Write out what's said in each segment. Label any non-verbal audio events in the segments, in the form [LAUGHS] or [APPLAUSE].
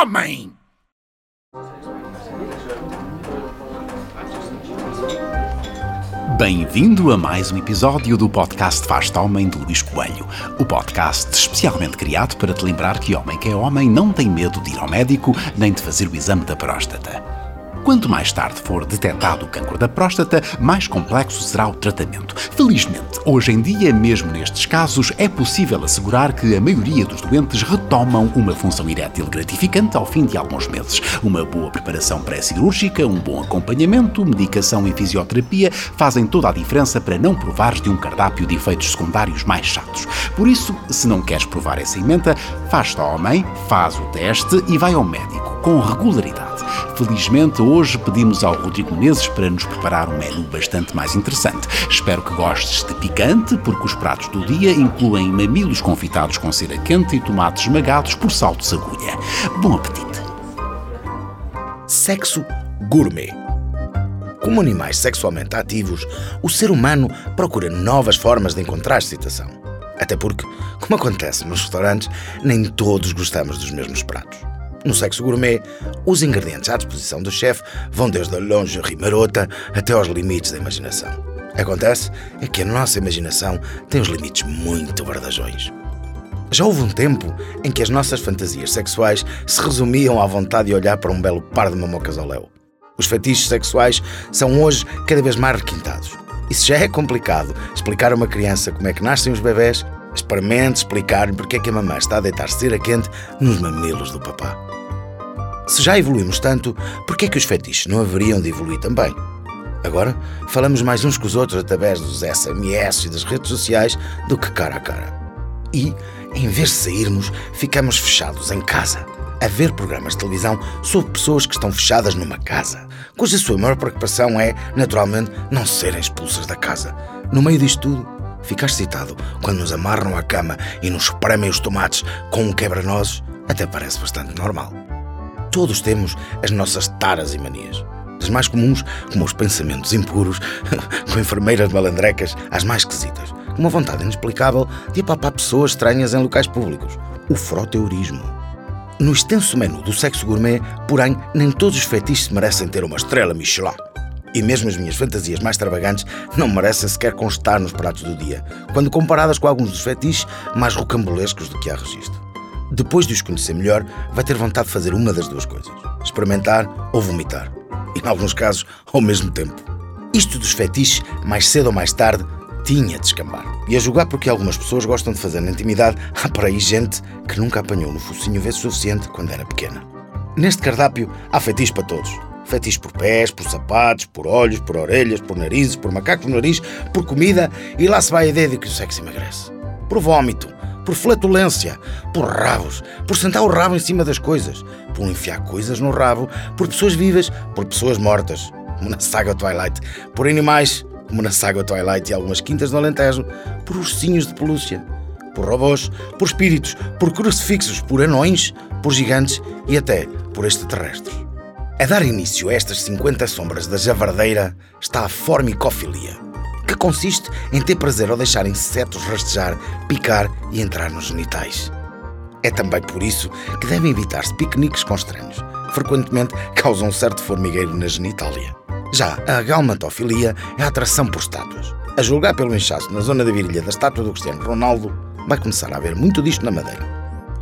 homem! Bem-vindo a mais um episódio do podcast Faz-te Homem de Luís Coelho. O podcast especialmente criado para te lembrar que homem que é homem não tem medo de ir ao médico nem de fazer o exame da próstata. Quanto mais tarde for detectado o cancro da próstata, mais complexo será o tratamento. Felizmente, hoje em dia, mesmo nestes casos, é possível assegurar que a maioria dos doentes retomam uma função erétil gratificante ao fim de alguns meses. Uma boa preparação pré-cirúrgica, um bom acompanhamento, medicação e fisioterapia fazem toda a diferença para não provares de um cardápio de efeitos secundários mais chatos. Por isso, se não queres provar essa emenda, faz-te homem, faz o teste e vai ao médico com regularidade. Felizmente, hoje pedimos ao Rodrigo Menezes para nos preparar um menu bastante mais interessante. Espero que gostes de picante, porque os pratos do dia incluem mamilos confitados com cera quente e tomates esmagados por salto de agulha. Bom apetite! Sexo gourmet. Como animais sexualmente ativos, o ser humano procura novas formas de encontrar excitação. Até porque, como acontece nos restaurantes, nem todos gostamos dos mesmos pratos. No sexo gourmet, os ingredientes à disposição do chefe vão desde a lingerie marota até aos limites da imaginação. Acontece é que a nossa imaginação tem os limites muito verdajões. Já houve um tempo em que as nossas fantasias sexuais se resumiam à vontade de olhar para um belo par de mamocas ao léu. Os fetiches sexuais são hoje cada vez mais requintados. E se já é complicado explicar a uma criança como é que nascem os bebés, experimente explicar-lhe porque é que a mamãe está a deitar cera quente nos mamilos do papá. Se já evoluímos tanto, por que é que os fetiches não haveriam de evoluir também? Agora, falamos mais uns com os outros através dos SMS e das redes sociais do que cara a cara. E, em vez de sairmos, ficamos fechados em casa, a ver programas de televisão sobre pessoas que estão fechadas numa casa, cuja sua maior preocupação é, naturalmente, não serem expulsas da casa. No meio disto tudo, ficar excitado quando nos amarram à cama e nos premem os tomates com um quebra-nozes até parece bastante normal. Todos temos as nossas taras e manias. Das mais comuns, como os pensamentos impuros, [LAUGHS] com enfermeiras malandrecas, às mais esquisitas, uma vontade inexplicável de apalpar pessoas estranhas em locais públicos. O froteurismo. No extenso menu do sexo gourmet, porém, nem todos os fetiches merecem ter uma estrela Michelin. E mesmo as minhas fantasias mais extravagantes não merecem sequer constar nos pratos do dia, quando comparadas com alguns dos fetiches mais rocambolescos do que há registro. Depois de os conhecer melhor, vai ter vontade de fazer uma das duas coisas: experimentar ou vomitar. E, em alguns casos, ao mesmo tempo. Isto dos fetiches, mais cedo ou mais tarde, tinha de escambar. E a julgar porque algumas pessoas gostam de fazer na intimidade, há por aí gente que nunca apanhou no focinho vezes suficiente quando era pequena. Neste cardápio há fetiches para todos. Fetiches por pés, por sapatos, por olhos, por orelhas, por narizes, por macacos no nariz, por comida e lá se vai a ideia de que o sexo emagrece. Por vômito, por flatulência, por rabos, por sentar o rabo em cima das coisas, por enfiar coisas no rabo, por pessoas vivas, por pessoas mortas, como na saga Twilight, por animais, como na saga Twilight e algumas quintas do Alentejo, por ursinhos de pelúcia, por robôs, por espíritos, por crucifixos, por anões, por gigantes e até por extraterrestres. A dar início a estas 50 sombras da javardeira está a formicofilia que consiste em ter prazer ao deixar insetos rastejar, picar e entrar nos genitais. É também por isso que devem evitar-se piqueniques com estranhos. Frequentemente causam um certo formigueiro na genitália. Já a galmatofilia é a atração por estátuas. A julgar pelo inchaço na zona da virilha da estátua do Cristiano Ronaldo, vai começar a haver muito disto na Madeira.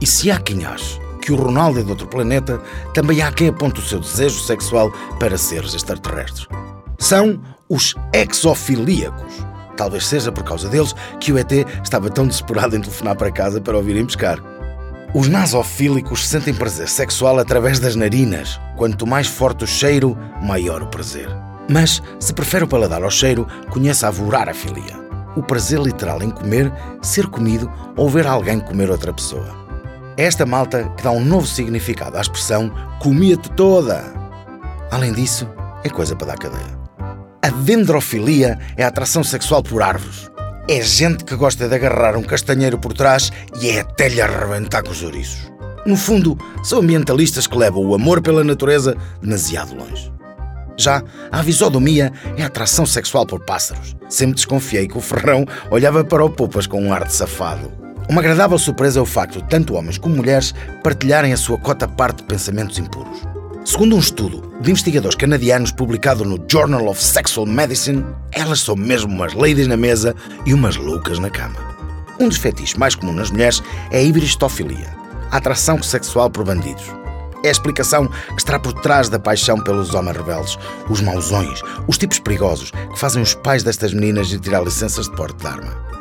E se há quem ache que o Ronaldo é de outro planeta, também há quem aponte o seu desejo sexual para seres extraterrestres. São os exofilíacos. Talvez seja por causa deles que o ET estava tão desesperado em telefonar para casa para ouvirem pescar. Os nasofílicos sentem prazer sexual através das narinas. Quanto mais forte o cheiro, maior o prazer. Mas, se prefere o paladar ao cheiro, conheça a vorarofilia. O prazer literal em comer, ser comido ou ver alguém comer outra pessoa. Esta malta que dá um novo significado à expressão comia-te toda. Além disso, é coisa para dar cadeia. A dendrofilia é a atração sexual por árvores. É gente que gosta de agarrar um castanheiro por trás e é até lhe arrebentar com os ouriços. No fundo, são ambientalistas que levam o amor pela natureza demasiado longe. Já a visodomia é a atração sexual por pássaros. Sempre desconfiei que o Ferrão olhava para o Poupas com um ar de safado. Uma agradável surpresa é o facto de tanto homens como mulheres partilharem a sua cota parte de pensamentos impuros. Segundo um estudo de investigadores canadianos publicado no Journal of Sexual Medicine, elas são mesmo umas ladies na mesa e umas loucas na cama. Um dos fetiches mais comuns nas mulheres é a ibristofilia, a atração sexual por bandidos. É a explicação que está por trás da paixão pelos homens rebeldes, os mausões, os tipos perigosos que fazem os pais destas meninas de tirar licenças de porte de arma.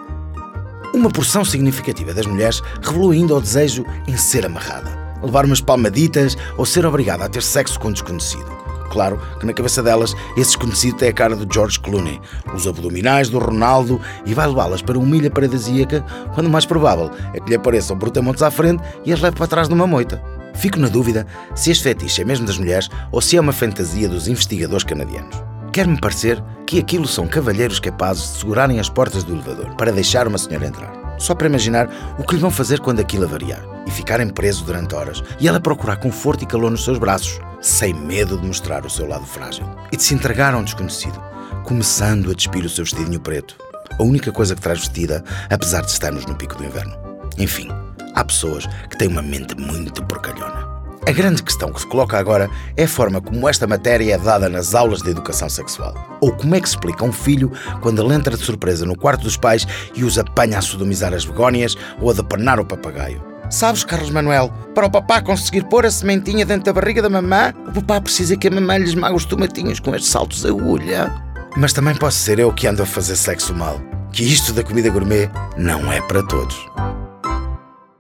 Uma porção significativa das mulheres revelou ainda o desejo em ser amarrada, levar umas palmaditas ou ser obrigada a ter sexo com um desconhecido. Claro que na cabeça delas esse desconhecido tem a cara do George Clooney, os abdominais do Ronaldo e vai levá-las para uma ilha paradisíaca quando o mais provável é que lhe apareçam brutamontes à frente e as leve para trás numa moita. Fico na dúvida se este fetiche é mesmo das mulheres ou se é uma fantasia dos investigadores canadianos. Quer-me parecer que aquilo são cavalheiros capazes de segurarem as portas do elevador para deixar uma senhora entrar. Só para imaginar o que lhe vão fazer quando aquilo avariar e ficarem presos durante horas e ela procurar conforto e calor nos seus braços, sem medo de mostrar o seu lado frágil e de se entregar a um desconhecido, começando a despir o seu vestidinho preto, a única coisa que traz vestida, apesar de estarmos no pico do inverno. Enfim, há pessoas que têm uma mente muito porcalhona. A grande questão que se coloca agora é a forma como esta matéria é dada nas aulas de educação sexual. Ou como é que se explica um filho quando ele entra de surpresa no quarto dos pais e os apanha a sodomizar as begónias ou a depanar o papagaio. Sabes, Carlos Manuel, para o papá conseguir pôr a sementinha dentro da barriga da mamã, o papá precisa que a mamã lhe esmague os tomatinhos com estes saltos a agulha. Mas também posso ser eu que ando a fazer sexo mal. Que isto da comida gourmet não é para todos.